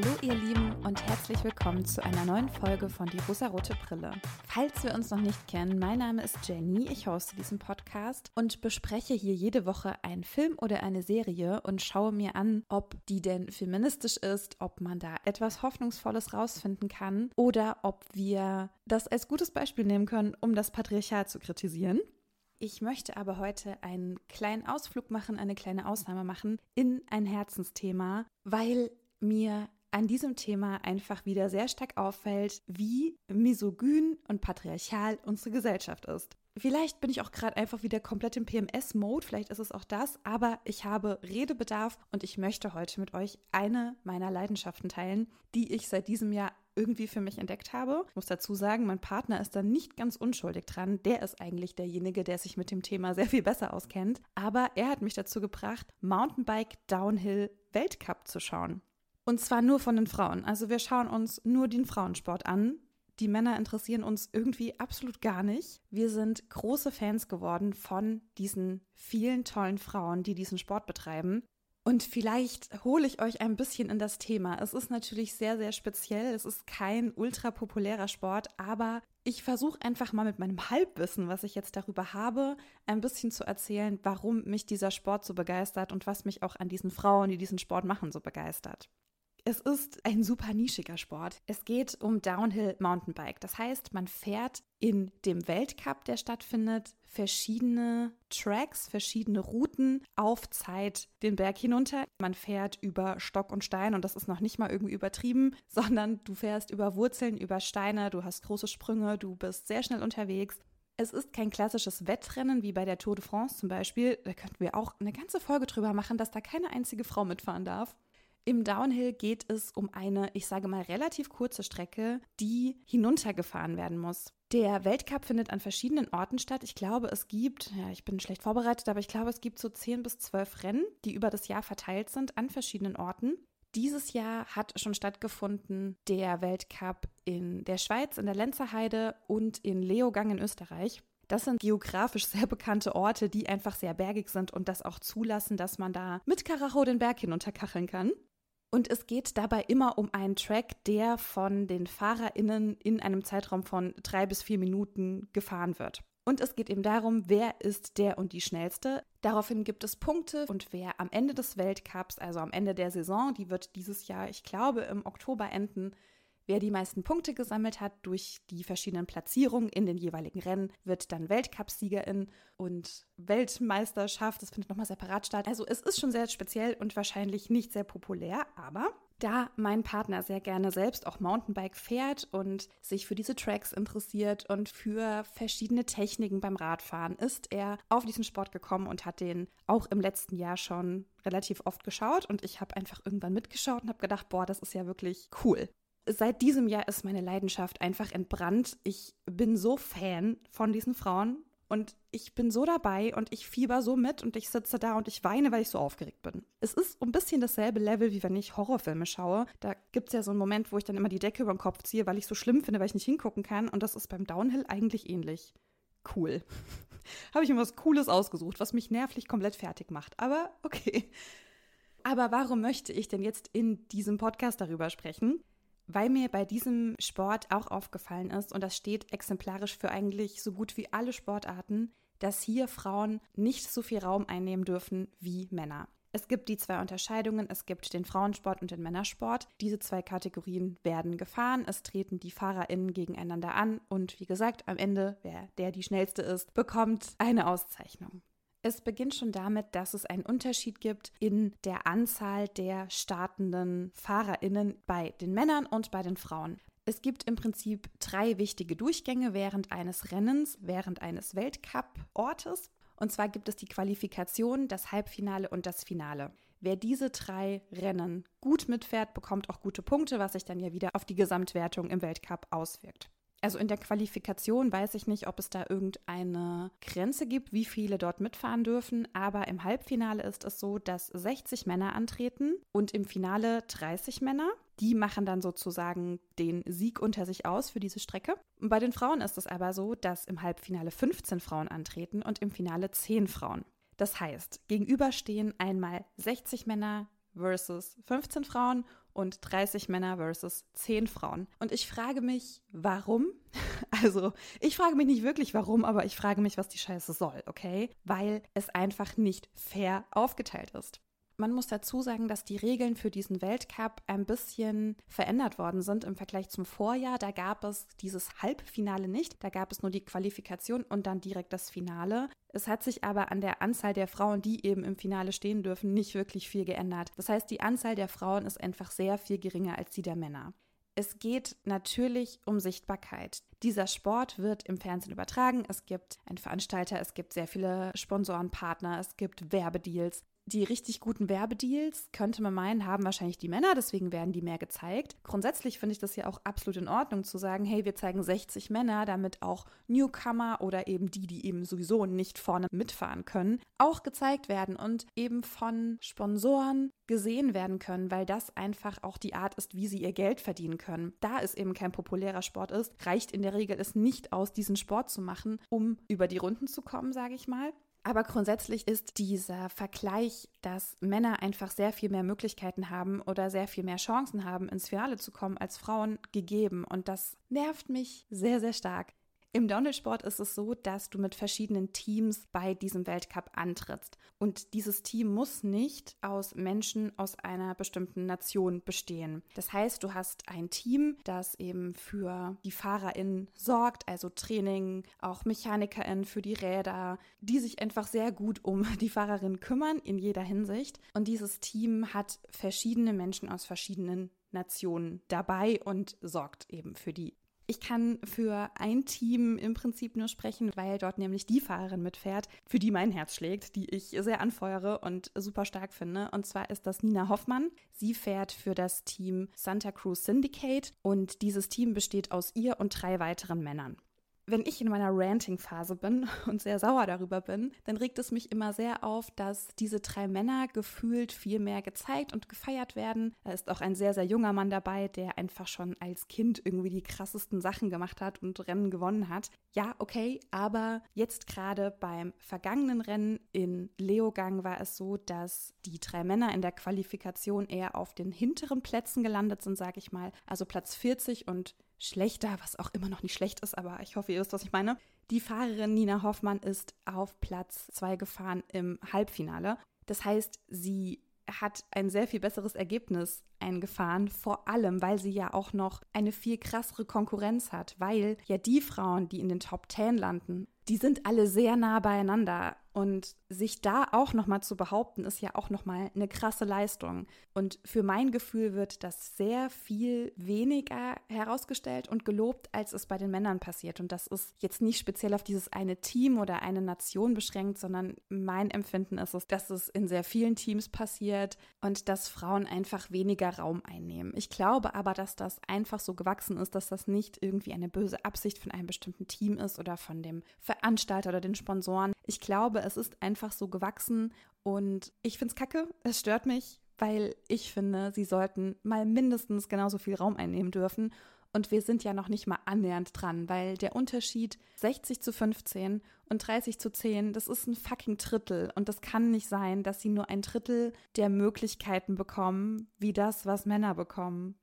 Hallo ihr Lieben und herzlich willkommen zu einer neuen Folge von Die rosarote Brille. Falls wir uns noch nicht kennen, mein Name ist Jenny, ich hoste diesen Podcast und bespreche hier jede Woche einen Film oder eine Serie und schaue mir an, ob die denn feministisch ist, ob man da etwas Hoffnungsvolles rausfinden kann oder ob wir das als gutes Beispiel nehmen können, um das Patriarchat zu kritisieren. Ich möchte aber heute einen kleinen Ausflug machen, eine kleine Ausnahme machen in ein Herzensthema, weil mir an diesem Thema einfach wieder sehr stark auffällt, wie misogyn und patriarchal unsere Gesellschaft ist. Vielleicht bin ich auch gerade einfach wieder komplett im PMS-Mode, vielleicht ist es auch das, aber ich habe Redebedarf und ich möchte heute mit euch eine meiner Leidenschaften teilen, die ich seit diesem Jahr irgendwie für mich entdeckt habe. Ich muss dazu sagen, mein Partner ist da nicht ganz unschuldig dran. Der ist eigentlich derjenige, der sich mit dem Thema sehr viel besser auskennt. Aber er hat mich dazu gebracht, Mountainbike Downhill Weltcup zu schauen. Und zwar nur von den Frauen. Also wir schauen uns nur den Frauensport an. Die Männer interessieren uns irgendwie absolut gar nicht. Wir sind große Fans geworden von diesen vielen tollen Frauen, die diesen Sport betreiben. Und vielleicht hole ich euch ein bisschen in das Thema. Es ist natürlich sehr, sehr speziell. Es ist kein ultra populärer Sport, aber ich versuche einfach mal mit meinem Halbwissen, was ich jetzt darüber habe, ein bisschen zu erzählen, warum mich dieser Sport so begeistert und was mich auch an diesen Frauen, die diesen Sport machen, so begeistert. Es ist ein super nischiger Sport. Es geht um Downhill Mountainbike. Das heißt, man fährt in dem Weltcup, der stattfindet, verschiedene Tracks, verschiedene Routen auf Zeit den Berg hinunter. Man fährt über Stock und Stein und das ist noch nicht mal irgendwie übertrieben, sondern du fährst über Wurzeln, über Steine, du hast große Sprünge, du bist sehr schnell unterwegs. Es ist kein klassisches Wettrennen wie bei der Tour de France zum Beispiel. Da könnten wir auch eine ganze Folge drüber machen, dass da keine einzige Frau mitfahren darf. Im Downhill geht es um eine, ich sage mal, relativ kurze Strecke, die hinuntergefahren werden muss. Der Weltcup findet an verschiedenen Orten statt. Ich glaube, es gibt, ja, ich bin schlecht vorbereitet, aber ich glaube, es gibt so 10 bis 12 Rennen, die über das Jahr verteilt sind an verschiedenen Orten. Dieses Jahr hat schon stattgefunden der Weltcup in der Schweiz, in der Lenzerheide und in Leogang in Österreich. Das sind geografisch sehr bekannte Orte, die einfach sehr bergig sind und das auch zulassen, dass man da mit Karacho den Berg hinunterkacheln kann. Und es geht dabei immer um einen Track, der von den FahrerInnen in einem Zeitraum von drei bis vier Minuten gefahren wird. Und es geht eben darum, wer ist der und die schnellste. Daraufhin gibt es Punkte und wer am Ende des Weltcups, also am Ende der Saison, die wird dieses Jahr, ich glaube, im Oktober enden, Wer die meisten Punkte gesammelt hat durch die verschiedenen Platzierungen in den jeweiligen Rennen, wird dann Weltcupsiegerin und Weltmeisterschaft. Das findet nochmal separat statt. Also es ist schon sehr speziell und wahrscheinlich nicht sehr populär, aber da mein Partner sehr gerne selbst auch Mountainbike fährt und sich für diese Tracks interessiert und für verschiedene Techniken beim Radfahren, ist er auf diesen Sport gekommen und hat den auch im letzten Jahr schon relativ oft geschaut und ich habe einfach irgendwann mitgeschaut und habe gedacht, boah, das ist ja wirklich cool seit diesem Jahr ist meine Leidenschaft einfach entbrannt. Ich bin so Fan von diesen Frauen und ich bin so dabei und ich fieber so mit und ich sitze da und ich weine, weil ich so aufgeregt bin. Es ist ein bisschen dasselbe Level, wie wenn ich Horrorfilme schaue. Da gibt es ja so einen Moment, wo ich dann immer die Decke über den Kopf ziehe, weil ich so schlimm finde, weil ich nicht hingucken kann. Und das ist beim Downhill eigentlich ähnlich. Cool. Habe ich mir was Cooles ausgesucht, was mich nervlich komplett fertig macht. Aber okay. Aber warum möchte ich denn jetzt in diesem Podcast darüber sprechen? Weil mir bei diesem Sport auch aufgefallen ist, und das steht exemplarisch für eigentlich so gut wie alle Sportarten, dass hier Frauen nicht so viel Raum einnehmen dürfen wie Männer. Es gibt die zwei Unterscheidungen, es gibt den Frauensport und den Männersport. Diese zwei Kategorien werden gefahren, es treten die Fahrerinnen gegeneinander an und wie gesagt, am Ende, wer der die schnellste ist, bekommt eine Auszeichnung. Es beginnt schon damit, dass es einen Unterschied gibt in der Anzahl der startenden Fahrerinnen bei den Männern und bei den Frauen. Es gibt im Prinzip drei wichtige Durchgänge während eines Rennens, während eines Weltcup-Ortes. Und zwar gibt es die Qualifikation, das Halbfinale und das Finale. Wer diese drei Rennen gut mitfährt, bekommt auch gute Punkte, was sich dann ja wieder auf die Gesamtwertung im Weltcup auswirkt. Also in der Qualifikation weiß ich nicht, ob es da irgendeine Grenze gibt, wie viele dort mitfahren dürfen, aber im Halbfinale ist es so, dass 60 Männer antreten und im Finale 30 Männer. Die machen dann sozusagen den Sieg unter sich aus für diese Strecke. Und bei den Frauen ist es aber so, dass im Halbfinale 15 Frauen antreten und im Finale 10 Frauen. Das heißt, gegenüber stehen einmal 60 Männer versus 15 Frauen und 30 Männer versus 10 Frauen. Und ich frage mich, warum? Also, ich frage mich nicht wirklich warum, aber ich frage mich, was die Scheiße soll, okay? Weil es einfach nicht fair aufgeteilt ist. Man muss dazu sagen, dass die Regeln für diesen Weltcup ein bisschen verändert worden sind im Vergleich zum Vorjahr. Da gab es dieses Halbfinale nicht, da gab es nur die Qualifikation und dann direkt das Finale. Es hat sich aber an der Anzahl der Frauen, die eben im Finale stehen dürfen, nicht wirklich viel geändert. Das heißt, die Anzahl der Frauen ist einfach sehr viel geringer als die der Männer. Es geht natürlich um Sichtbarkeit. Dieser Sport wird im Fernsehen übertragen. Es gibt einen Veranstalter, es gibt sehr viele Sponsorenpartner, es gibt Werbedeals die richtig guten Werbedeals, könnte man meinen, haben wahrscheinlich die Männer, deswegen werden die mehr gezeigt. Grundsätzlich finde ich das ja auch absolut in Ordnung zu sagen, hey, wir zeigen 60 Männer, damit auch Newcomer oder eben die, die eben sowieso nicht vorne mitfahren können, auch gezeigt werden und eben von Sponsoren gesehen werden können, weil das einfach auch die Art ist, wie sie ihr Geld verdienen können. Da es eben kein populärer Sport ist, reicht in der Regel es nicht aus, diesen Sport zu machen, um über die Runden zu kommen, sage ich mal. Aber grundsätzlich ist dieser Vergleich, dass Männer einfach sehr viel mehr Möglichkeiten haben oder sehr viel mehr Chancen haben, ins Finale zu kommen als Frauen gegeben. Und das nervt mich sehr, sehr stark. Im Downhill-Sport ist es so, dass du mit verschiedenen Teams bei diesem Weltcup antrittst. Und dieses Team muss nicht aus Menschen aus einer bestimmten Nation bestehen. Das heißt, du hast ein Team, das eben für die FahrerInnen sorgt, also Training, auch MechanikerInnen für die Räder, die sich einfach sehr gut um die FahrerInnen kümmern in jeder Hinsicht. Und dieses Team hat verschiedene Menschen aus verschiedenen Nationen dabei und sorgt eben für die ich kann für ein Team im Prinzip nur sprechen, weil dort nämlich die Fahrerin mitfährt, für die mein Herz schlägt, die ich sehr anfeuere und super stark finde. Und zwar ist das Nina Hoffmann. Sie fährt für das Team Santa Cruz Syndicate und dieses Team besteht aus ihr und drei weiteren Männern wenn ich in meiner Ranting-Phase bin und sehr sauer darüber bin, dann regt es mich immer sehr auf, dass diese drei Männer gefühlt viel mehr gezeigt und gefeiert werden. Da ist auch ein sehr, sehr junger Mann dabei, der einfach schon als Kind irgendwie die krassesten Sachen gemacht hat und Rennen gewonnen hat. Ja, okay, aber jetzt gerade beim vergangenen Rennen in Leogang war es so, dass die drei Männer in der Qualifikation eher auf den hinteren Plätzen gelandet sind, sage ich mal. Also Platz 40 und schlechter, was auch immer noch nicht schlecht ist, aber ich hoffe, ihr wisst, was ich meine. Die Fahrerin Nina Hoffmann ist auf Platz 2 gefahren im Halbfinale. Das heißt, sie hat ein sehr viel besseres Ergebnis eingefahren, vor allem, weil sie ja auch noch eine viel krassere Konkurrenz hat, weil ja die Frauen, die in den Top 10 landen, die sind alle sehr nah beieinander. Und sich da auch nochmal zu behaupten, ist ja auch nochmal eine krasse Leistung. Und für mein Gefühl wird das sehr viel weniger herausgestellt und gelobt, als es bei den Männern passiert. Und das ist jetzt nicht speziell auf dieses eine Team oder eine Nation beschränkt, sondern mein Empfinden ist es, dass es in sehr vielen Teams passiert und dass Frauen einfach weniger Raum einnehmen. Ich glaube aber, dass das einfach so gewachsen ist, dass das nicht irgendwie eine böse Absicht von einem bestimmten Team ist oder von dem Veranstalter oder den Sponsoren. Ich glaube, es ist einfach so gewachsen und ich finde es kacke, es stört mich, weil ich finde, sie sollten mal mindestens genauso viel Raum einnehmen dürfen. Und wir sind ja noch nicht mal annähernd dran, weil der Unterschied 60 zu 15 und 30 zu 10, das ist ein fucking Drittel. Und das kann nicht sein, dass sie nur ein Drittel der Möglichkeiten bekommen, wie das, was Männer bekommen.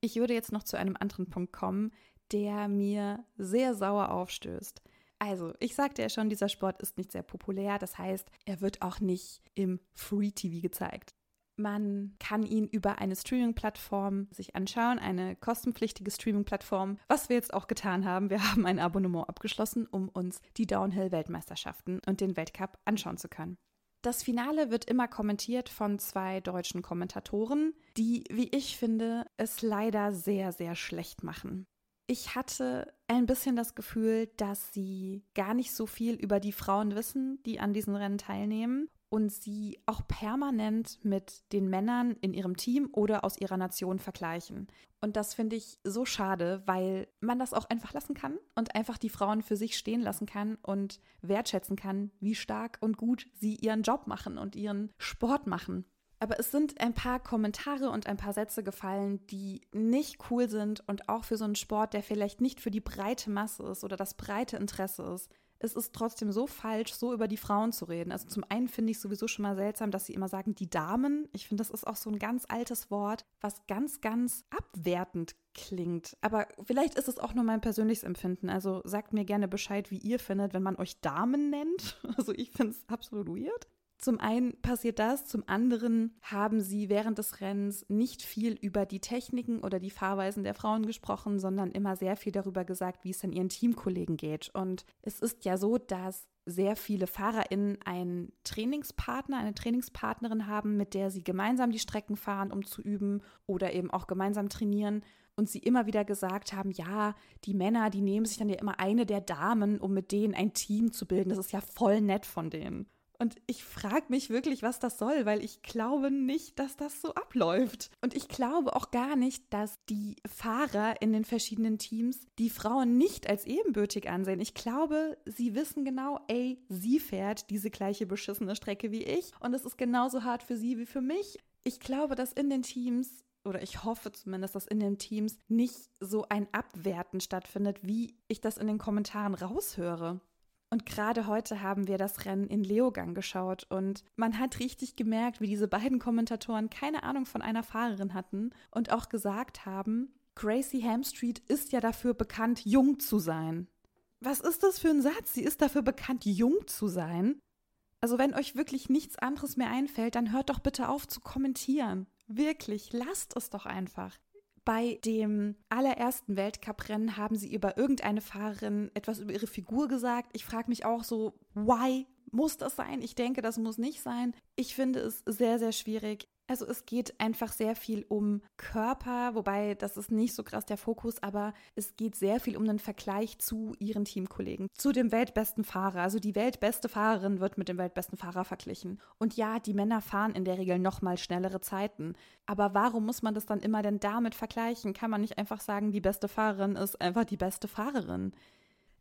Ich würde jetzt noch zu einem anderen Punkt kommen, der mir sehr sauer aufstößt. Also, ich sagte ja schon, dieser Sport ist nicht sehr populär. Das heißt, er wird auch nicht im Free TV gezeigt. Man kann ihn über eine Streaming-Plattform sich anschauen, eine kostenpflichtige Streaming-Plattform, was wir jetzt auch getan haben. Wir haben ein Abonnement abgeschlossen, um uns die Downhill-Weltmeisterschaften und den Weltcup anschauen zu können. Das Finale wird immer kommentiert von zwei deutschen Kommentatoren, die, wie ich finde, es leider sehr, sehr schlecht machen. Ich hatte ein bisschen das Gefühl, dass sie gar nicht so viel über die Frauen wissen, die an diesen Rennen teilnehmen und sie auch permanent mit den Männern in ihrem Team oder aus ihrer Nation vergleichen. Und das finde ich so schade, weil man das auch einfach lassen kann und einfach die Frauen für sich stehen lassen kann und wertschätzen kann, wie stark und gut sie ihren Job machen und ihren Sport machen. Aber es sind ein paar Kommentare und ein paar Sätze gefallen, die nicht cool sind und auch für so einen Sport, der vielleicht nicht für die breite Masse ist oder das breite Interesse ist, es ist trotzdem so falsch, so über die Frauen zu reden. Also zum einen finde ich sowieso schon mal seltsam, dass sie immer sagen, die Damen. Ich finde, das ist auch so ein ganz altes Wort, was ganz, ganz abwertend klingt. Aber vielleicht ist es auch nur mein persönliches Empfinden. Also sagt mir gerne Bescheid, wie ihr findet, wenn man euch Damen nennt. Also ich finde es absolut weird. Zum einen passiert das, zum anderen haben sie während des Rennens nicht viel über die Techniken oder die Fahrweisen der Frauen gesprochen, sondern immer sehr viel darüber gesagt, wie es dann ihren Teamkollegen geht. Und es ist ja so, dass sehr viele FahrerInnen einen Trainingspartner, eine Trainingspartnerin haben, mit der sie gemeinsam die Strecken fahren, um zu üben oder eben auch gemeinsam trainieren. Und sie immer wieder gesagt haben, ja, die Männer, die nehmen sich dann ja immer eine der Damen, um mit denen ein Team zu bilden. Das ist ja voll nett von denen. Und ich frage mich wirklich, was das soll, weil ich glaube nicht, dass das so abläuft. Und ich glaube auch gar nicht, dass die Fahrer in den verschiedenen Teams die Frauen nicht als ebenbürtig ansehen. Ich glaube, sie wissen genau, ey, sie fährt diese gleiche beschissene Strecke wie ich und es ist genauso hart für sie wie für mich. Ich glaube, dass in den Teams oder ich hoffe zumindest, dass in den Teams nicht so ein Abwerten stattfindet, wie ich das in den Kommentaren raushöre. Und gerade heute haben wir das Rennen in Leogang geschaut und man hat richtig gemerkt, wie diese beiden Kommentatoren keine Ahnung von einer Fahrerin hatten und auch gesagt haben, Gracie Hamstreet ist ja dafür bekannt, jung zu sein. Was ist das für ein Satz? Sie ist dafür bekannt, jung zu sein. Also wenn euch wirklich nichts anderes mehr einfällt, dann hört doch bitte auf zu kommentieren. Wirklich, lasst es doch einfach. Bei dem allerersten Weltcuprennen haben sie über irgendeine Fahrerin etwas über ihre Figur gesagt. Ich frage mich auch so, why muss das sein? Ich denke, das muss nicht sein. Ich finde es sehr, sehr schwierig. Also es geht einfach sehr viel um Körper, wobei das ist nicht so krass der Fokus, aber es geht sehr viel um den Vergleich zu ihren Teamkollegen, zu dem weltbesten Fahrer. Also die weltbeste Fahrerin wird mit dem weltbesten Fahrer verglichen. Und ja, die Männer fahren in der Regel noch mal schnellere Zeiten. Aber warum muss man das dann immer denn damit vergleichen? Kann man nicht einfach sagen, die beste Fahrerin ist einfach die beste Fahrerin?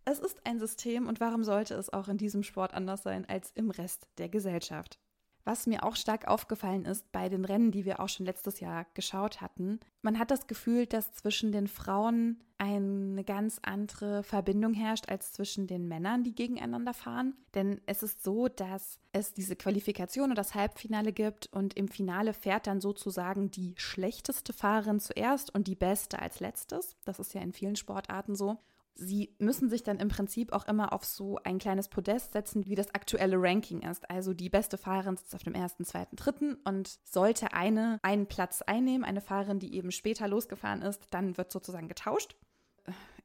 Es ist ein System und warum sollte es auch in diesem Sport anders sein als im Rest der Gesellschaft? Was mir auch stark aufgefallen ist bei den Rennen, die wir auch schon letztes Jahr geschaut hatten, man hat das Gefühl, dass zwischen den Frauen eine ganz andere Verbindung herrscht als zwischen den Männern, die gegeneinander fahren. Denn es ist so, dass es diese Qualifikation und das Halbfinale gibt und im Finale fährt dann sozusagen die schlechteste Fahrerin zuerst und die beste als letztes. Das ist ja in vielen Sportarten so. Sie müssen sich dann im Prinzip auch immer auf so ein kleines Podest setzen, wie das aktuelle Ranking ist. Also die beste Fahrerin sitzt auf dem ersten, zweiten, dritten und sollte eine einen Platz einnehmen, eine Fahrerin, die eben später losgefahren ist, dann wird sozusagen getauscht.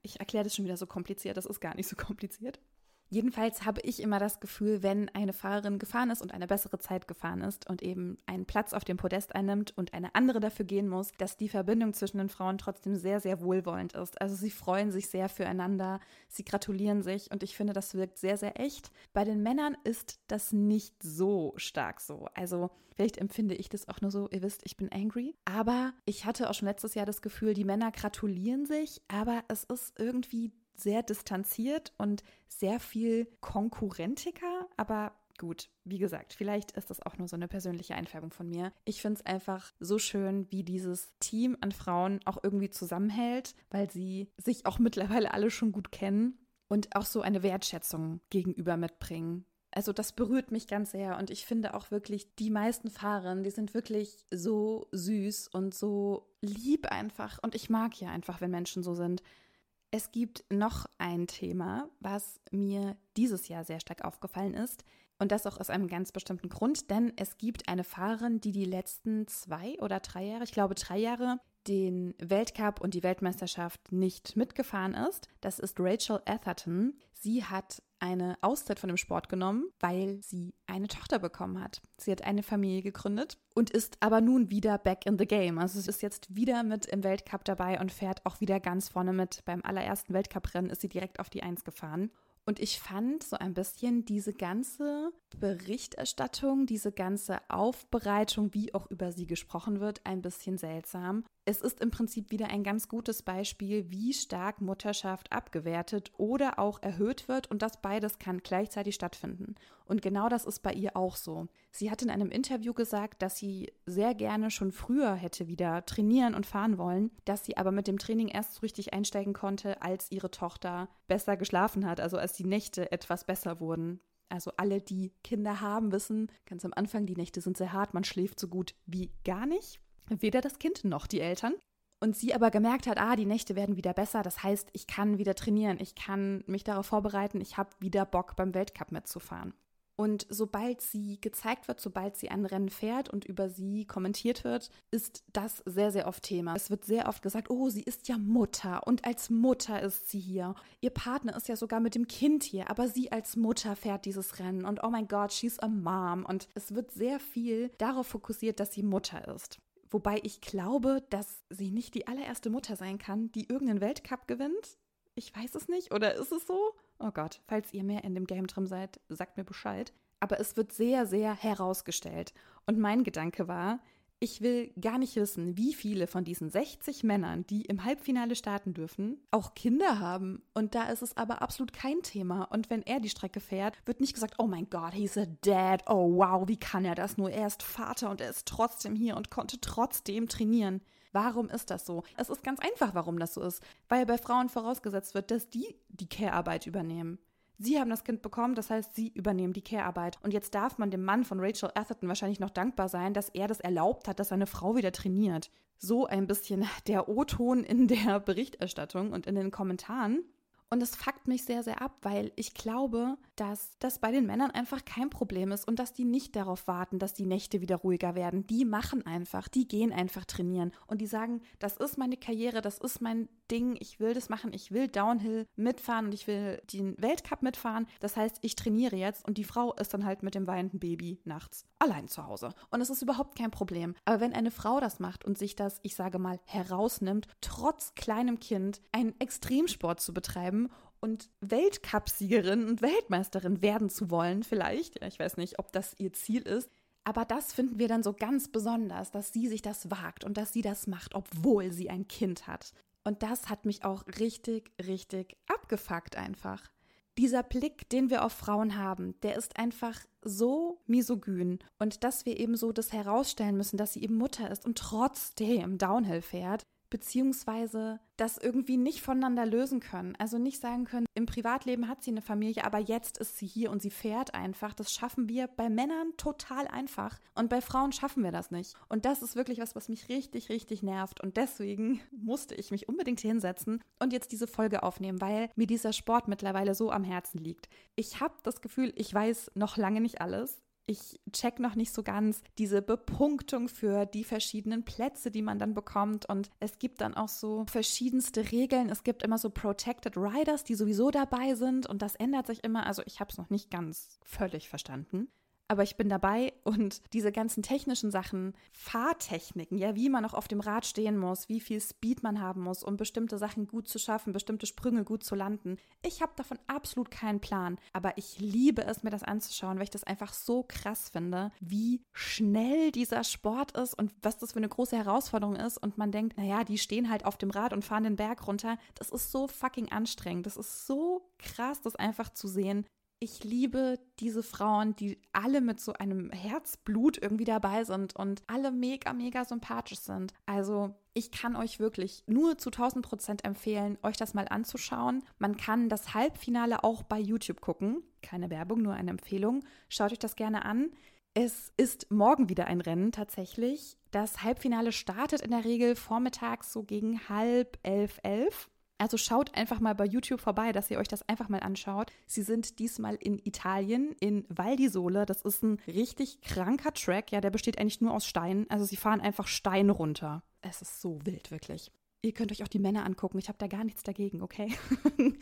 Ich erkläre das schon wieder so kompliziert, das ist gar nicht so kompliziert. Jedenfalls habe ich immer das Gefühl, wenn eine Fahrerin gefahren ist und eine bessere Zeit gefahren ist und eben einen Platz auf dem Podest einnimmt und eine andere dafür gehen muss, dass die Verbindung zwischen den Frauen trotzdem sehr, sehr wohlwollend ist. Also sie freuen sich sehr füreinander, sie gratulieren sich und ich finde, das wirkt sehr, sehr echt. Bei den Männern ist das nicht so stark so. Also vielleicht empfinde ich das auch nur so, ihr wisst, ich bin angry. Aber ich hatte auch schon letztes Jahr das Gefühl, die Männer gratulieren sich, aber es ist irgendwie sehr distanziert und sehr viel konkurrentiger, aber gut, wie gesagt, vielleicht ist das auch nur so eine persönliche Einfärbung von mir. Ich finde es einfach so schön, wie dieses Team an Frauen auch irgendwie zusammenhält, weil sie sich auch mittlerweile alle schon gut kennen und auch so eine Wertschätzung gegenüber mitbringen. Also das berührt mich ganz sehr und ich finde auch wirklich, die meisten Fahrerinnen, die sind wirklich so süß und so lieb einfach und ich mag ja einfach, wenn Menschen so sind. Es gibt noch ein Thema, was mir dieses Jahr sehr stark aufgefallen ist. Und das auch aus einem ganz bestimmten Grund, denn es gibt eine Fahrerin, die die letzten zwei oder drei Jahre, ich glaube drei Jahre, den Weltcup und die Weltmeisterschaft nicht mitgefahren ist. Das ist Rachel Atherton. Sie hat eine Auszeit von dem Sport genommen, weil sie eine Tochter bekommen hat. Sie hat eine Familie gegründet und ist aber nun wieder back in the game. Also sie ist jetzt wieder mit im Weltcup dabei und fährt auch wieder ganz vorne mit. Beim allerersten Weltcuprennen ist sie direkt auf die Eins gefahren. Und ich fand so ein bisschen diese ganze Berichterstattung, diese ganze Aufbereitung, wie auch über sie gesprochen wird, ein bisschen seltsam. Es ist im Prinzip wieder ein ganz gutes Beispiel, wie stark Mutterschaft abgewertet oder auch erhöht wird und das beides kann gleichzeitig stattfinden. Und genau das ist bei ihr auch so. Sie hat in einem Interview gesagt, dass sie sehr gerne schon früher hätte wieder trainieren und fahren wollen, dass sie aber mit dem Training erst so richtig einsteigen konnte, als ihre Tochter besser geschlafen hat, also als die Nächte etwas besser wurden. Also alle, die Kinder haben, wissen, ganz am Anfang, die Nächte sind sehr hart, man schläft so gut wie gar nicht. Weder das Kind noch die Eltern. Und sie aber gemerkt hat, ah, die Nächte werden wieder besser. Das heißt, ich kann wieder trainieren, ich kann mich darauf vorbereiten, ich habe wieder Bock beim Weltcup mitzufahren. Und sobald sie gezeigt wird, sobald sie ein Rennen fährt und über sie kommentiert wird, ist das sehr, sehr oft Thema. Es wird sehr oft gesagt, oh, sie ist ja Mutter und als Mutter ist sie hier. Ihr Partner ist ja sogar mit dem Kind hier, aber sie als Mutter fährt dieses Rennen und oh mein Gott, she's a mom. Und es wird sehr viel darauf fokussiert, dass sie Mutter ist. Wobei ich glaube, dass sie nicht die allererste Mutter sein kann, die irgendeinen Weltcup gewinnt. Ich weiß es nicht. Oder ist es so? Oh Gott, falls ihr mehr in dem Game drin seid, sagt mir Bescheid. Aber es wird sehr, sehr herausgestellt. Und mein Gedanke war, ich will gar nicht wissen, wie viele von diesen 60 Männern, die im Halbfinale starten dürfen, auch Kinder haben. Und da ist es aber absolut kein Thema. Und wenn er die Strecke fährt, wird nicht gesagt, oh mein Gott, he's a dad. Oh wow, wie kann er das nur? Er ist Vater und er ist trotzdem hier und konnte trotzdem trainieren. Warum ist das so? Es ist ganz einfach, warum das so ist. Weil bei Frauen vorausgesetzt wird, dass die die Care-Arbeit übernehmen. Sie haben das Kind bekommen, das heißt, sie übernehmen die Care-Arbeit. Und jetzt darf man dem Mann von Rachel Atherton wahrscheinlich noch dankbar sein, dass er das erlaubt hat, dass seine Frau wieder trainiert. So ein bisschen der O-Ton in der Berichterstattung und in den Kommentaren. Und es fuckt mich sehr, sehr ab, weil ich glaube, dass das bei den Männern einfach kein Problem ist und dass die nicht darauf warten, dass die Nächte wieder ruhiger werden. Die machen einfach, die gehen einfach trainieren und die sagen, das ist meine Karriere, das ist mein Ding, ich will das machen, ich will Downhill mitfahren und ich will den Weltcup mitfahren. Das heißt, ich trainiere jetzt und die Frau ist dann halt mit dem weinenden Baby nachts allein zu Hause. Und es ist überhaupt kein Problem. Aber wenn eine Frau das macht und sich das, ich sage mal, herausnimmt, trotz kleinem Kind einen Extremsport zu betreiben und Weltcupsiegerin und Weltmeisterin werden zu wollen, vielleicht. Ja, ich weiß nicht, ob das ihr Ziel ist. Aber das finden wir dann so ganz besonders, dass sie sich das wagt und dass sie das macht, obwohl sie ein Kind hat. Und das hat mich auch richtig, richtig abgefuckt einfach. Dieser Blick, den wir auf Frauen haben, der ist einfach so misogyn. Und dass wir eben so das herausstellen müssen, dass sie eben Mutter ist und trotzdem Downhill fährt, beziehungsweise das irgendwie nicht voneinander lösen können. Also nicht sagen können, im Privatleben hat sie eine Familie, aber jetzt ist sie hier und sie fährt einfach. Das schaffen wir bei Männern total einfach und bei Frauen schaffen wir das nicht. Und das ist wirklich was, was mich richtig, richtig nervt. Und deswegen musste ich mich unbedingt hinsetzen und jetzt diese Folge aufnehmen, weil mir dieser Sport mittlerweile so am Herzen liegt. Ich habe das Gefühl, ich weiß noch lange nicht alles ich check noch nicht so ganz diese Bepunktung für die verschiedenen Plätze, die man dann bekommt. Und es gibt dann auch so verschiedenste Regeln. Es gibt immer so Protected Riders, die sowieso dabei sind. Und das ändert sich immer. Also ich habe es noch nicht ganz völlig verstanden aber ich bin dabei und diese ganzen technischen Sachen, Fahrtechniken, ja, wie man auch auf dem Rad stehen muss, wie viel Speed man haben muss, um bestimmte Sachen gut zu schaffen, bestimmte Sprünge gut zu landen. Ich habe davon absolut keinen Plan, aber ich liebe es, mir das anzuschauen, weil ich das einfach so krass finde, wie schnell dieser Sport ist und was das für eine große Herausforderung ist und man denkt, naja, die stehen halt auf dem Rad und fahren den Berg runter. Das ist so fucking anstrengend. Das ist so krass, das einfach zu sehen, ich liebe diese Frauen, die alle mit so einem Herzblut irgendwie dabei sind und alle mega, mega sympathisch sind. Also ich kann euch wirklich nur zu 1000 Prozent empfehlen, euch das mal anzuschauen. Man kann das Halbfinale auch bei YouTube gucken. Keine Werbung, nur eine Empfehlung. Schaut euch das gerne an. Es ist morgen wieder ein Rennen tatsächlich. Das Halbfinale startet in der Regel vormittags so gegen halb elf, elf. Also schaut einfach mal bei YouTube vorbei, dass ihr euch das einfach mal anschaut. Sie sind diesmal in Italien, in Val di Sole. Das ist ein richtig kranker Track. Ja, der besteht eigentlich nur aus Steinen. Also sie fahren einfach Steine runter. Es ist so wild, wirklich. Ihr könnt euch auch die Männer angucken. Ich habe da gar nichts dagegen, okay?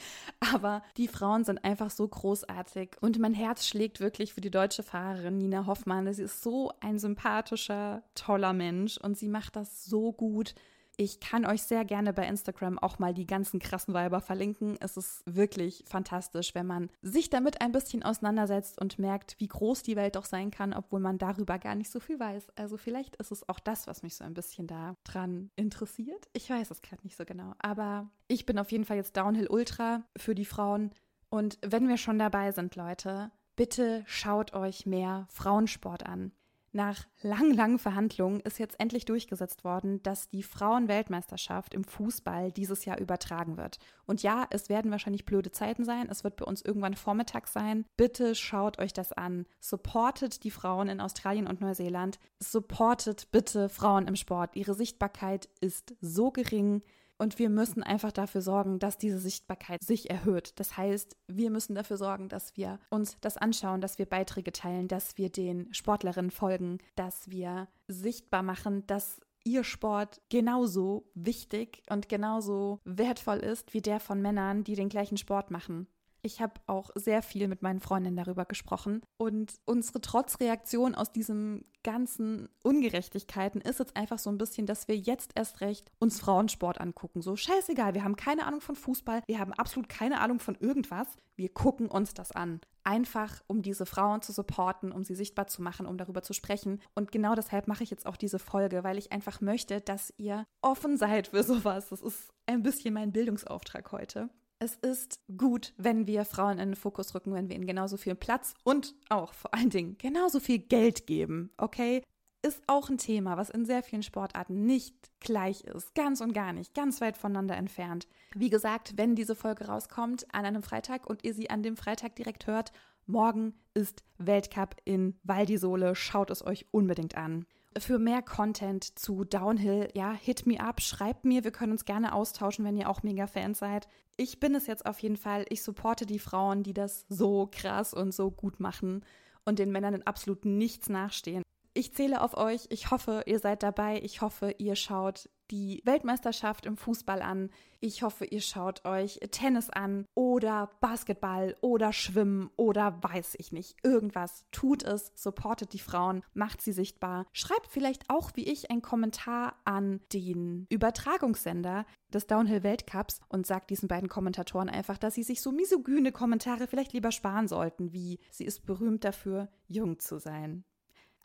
Aber die Frauen sind einfach so großartig. Und mein Herz schlägt wirklich für die deutsche Fahrerin Nina Hoffmann. Sie ist so ein sympathischer, toller Mensch und sie macht das so gut Ich kann euch sehr gerne bei Instagram auch mal die ganzen krassen Weiber verlinken. Es ist wirklich fantastisch, wenn man sich damit ein bisschen auseinandersetzt und merkt, wie groß die Welt doch sein kann, obwohl man darüber gar nicht so viel weiß. Also vielleicht ist es auch das, was mich so ein bisschen da dran interessiert. Ich weiß es gerade nicht so genau. Aber ich bin auf jeden Fall jetzt Downhill Ultra für die Frauen. Und wenn wir schon dabei sind, Leute, bitte schaut euch mehr Frauensport an. Nach langen, langen Verhandlungen ist jetzt endlich durchgesetzt worden, dass die Frauenweltmeisterschaft im Fußball dieses Jahr übertragen wird. Und ja, es werden wahrscheinlich blöde Zeiten sein. Es wird bei uns irgendwann Vormittag sein. Bitte schaut euch das an. Supportet die Frauen in Australien und Neuseeland. Supportet bitte Frauen im Sport. Ihre Sichtbarkeit ist so gering. Und wir müssen einfach dafür sorgen, dass diese Sichtbarkeit sich erhöht. Das heißt, wir müssen dafür sorgen, dass wir uns das anschauen, dass wir Beiträge teilen, dass wir den Sportlerinnen folgen, dass wir sichtbar machen, dass ihr Sport genauso wichtig und genauso wertvoll ist wie der von Männern, die den gleichen Sport machen. Ich habe auch sehr viel mit meinen Freundinnen darüber gesprochen. Und unsere Trotzreaktion aus diesen ganzen Ungerechtigkeiten ist jetzt einfach so ein bisschen, dass wir jetzt erst recht uns Frauensport angucken. So scheißegal, wir haben keine Ahnung von Fußball, wir haben absolut keine Ahnung von irgendwas. Wir gucken uns das an. Einfach, um diese Frauen zu supporten, um sie sichtbar zu machen, um darüber zu sprechen. Und genau deshalb mache ich jetzt auch diese Folge, weil ich einfach möchte, dass ihr offen seid für sowas. Das ist ein bisschen mein Bildungsauftrag heute. Es ist gut, wenn wir Frauen in den Fokus rücken, wenn wir ihnen genauso viel Platz und auch vor allen Dingen genauso viel Geld geben, okay? Ist auch ein Thema, was in sehr vielen Sportarten nicht gleich ist. Ganz und gar nicht. Ganz weit voneinander entfernt. Wie gesagt, wenn diese Folge rauskommt an einem Freitag und ihr sie an dem Freitag direkt hört, morgen ist Weltcup in Val. Schaut es euch unbedingt an für mehr Content zu Downhill, ja, hit me up, schreibt mir, wir können uns gerne austauschen, wenn ihr auch mega Fans seid. Ich bin es jetzt auf jeden Fall. Ich supporte die Frauen, die das so krass und so gut machen und den Männern in absolut nichts nachstehen. Ich zähle auf euch. Ich hoffe, ihr seid dabei. Ich hoffe, ihr schaut die Weltmeisterschaft im Fußball an. Ich hoffe, ihr schaut euch Tennis an oder Basketball oder Schwimmen oder weiß ich nicht. Irgendwas. Tut es, supportet die Frauen, macht sie sichtbar. Schreibt vielleicht auch wie ich einen Kommentar an den Übertragungssender des Downhill Weltcups und sagt diesen beiden Kommentatoren einfach, dass sie sich so misogyne Kommentare vielleicht lieber sparen sollten, wie sie ist berühmt dafür, jung zu sein.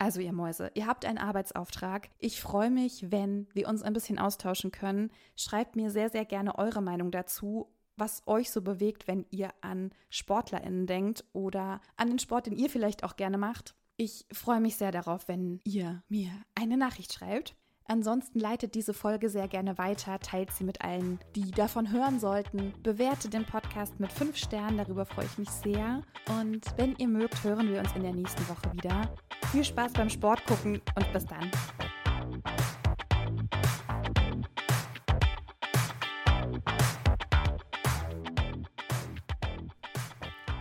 Also ihr Mäuse, ihr habt einen Arbeitsauftrag. Ich freue mich, wenn wir uns ein bisschen austauschen können. Schreibt mir sehr, sehr gerne eure Meinung dazu, was euch so bewegt, wenn ihr an Sportlerinnen denkt oder an den Sport, den ihr vielleicht auch gerne macht. Ich freue mich sehr darauf, wenn ihr mir eine Nachricht schreibt. Ansonsten leitet diese Folge sehr gerne weiter, teilt sie mit allen, die davon hören sollten. Bewertet den Podcast mit fünf Sternen, darüber freue ich mich sehr. Und wenn ihr mögt, hören wir uns in der nächsten Woche wieder. Viel Spaß beim Sport gucken und bis dann.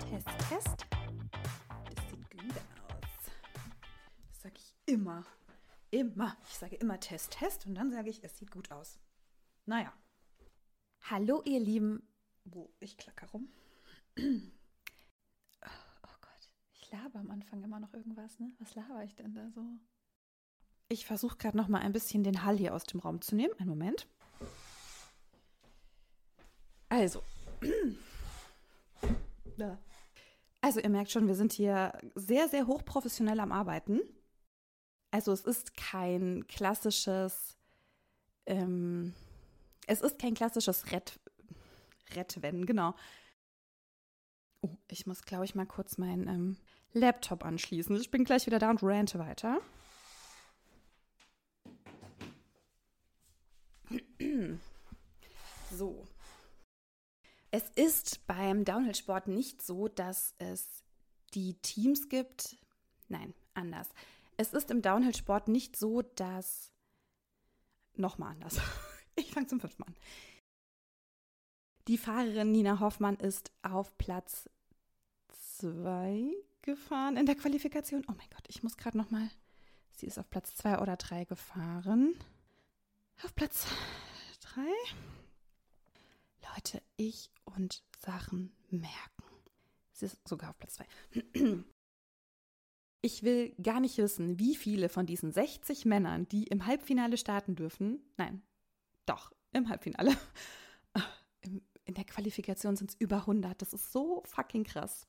Test, Test. Das sieht gut aus. Das sag ich immer. Immer. Ich sage immer Test, Test und dann sage ich, es sieht gut aus. Naja. Hallo, ihr Lieben. Wo? Ich klacke rum. Oh Gott. Ich laber am Anfang immer noch irgendwas, ne? Was laber ich denn da so? Ich versuche gerade noch mal ein bisschen den Hall hier aus dem Raum zu nehmen. Einen Moment. Also. Also, ihr merkt schon, wir sind hier sehr, sehr hochprofessionell am Arbeiten. Also es ist kein klassisches, ähm, es ist kein klassisches Rett, Rettwen, genau. Oh, ich muss, glaube ich, mal kurz meinen ähm, Laptop anschließen. Ich bin gleich wieder da und rante weiter. So. Es ist beim Downhill-Sport nicht so, dass es die Teams gibt. Nein, anders es ist im Downhill-Sport nicht so, dass. Nochmal anders. Ich fange zum fünften Mal an. Die Fahrerin Nina Hoffmann ist auf Platz zwei gefahren in der Qualifikation. Oh mein Gott, ich muss gerade nochmal. Sie ist auf Platz zwei oder drei gefahren. Auf Platz drei. Leute, ich und Sachen merken. Sie ist sogar auf Platz zwei. Ich will gar nicht wissen, wie viele von diesen 60 Männern, die im Halbfinale starten dürfen, nein, Doch, im Halbfinale. In der Qualifikation sind es über 100. Das ist so fucking krass.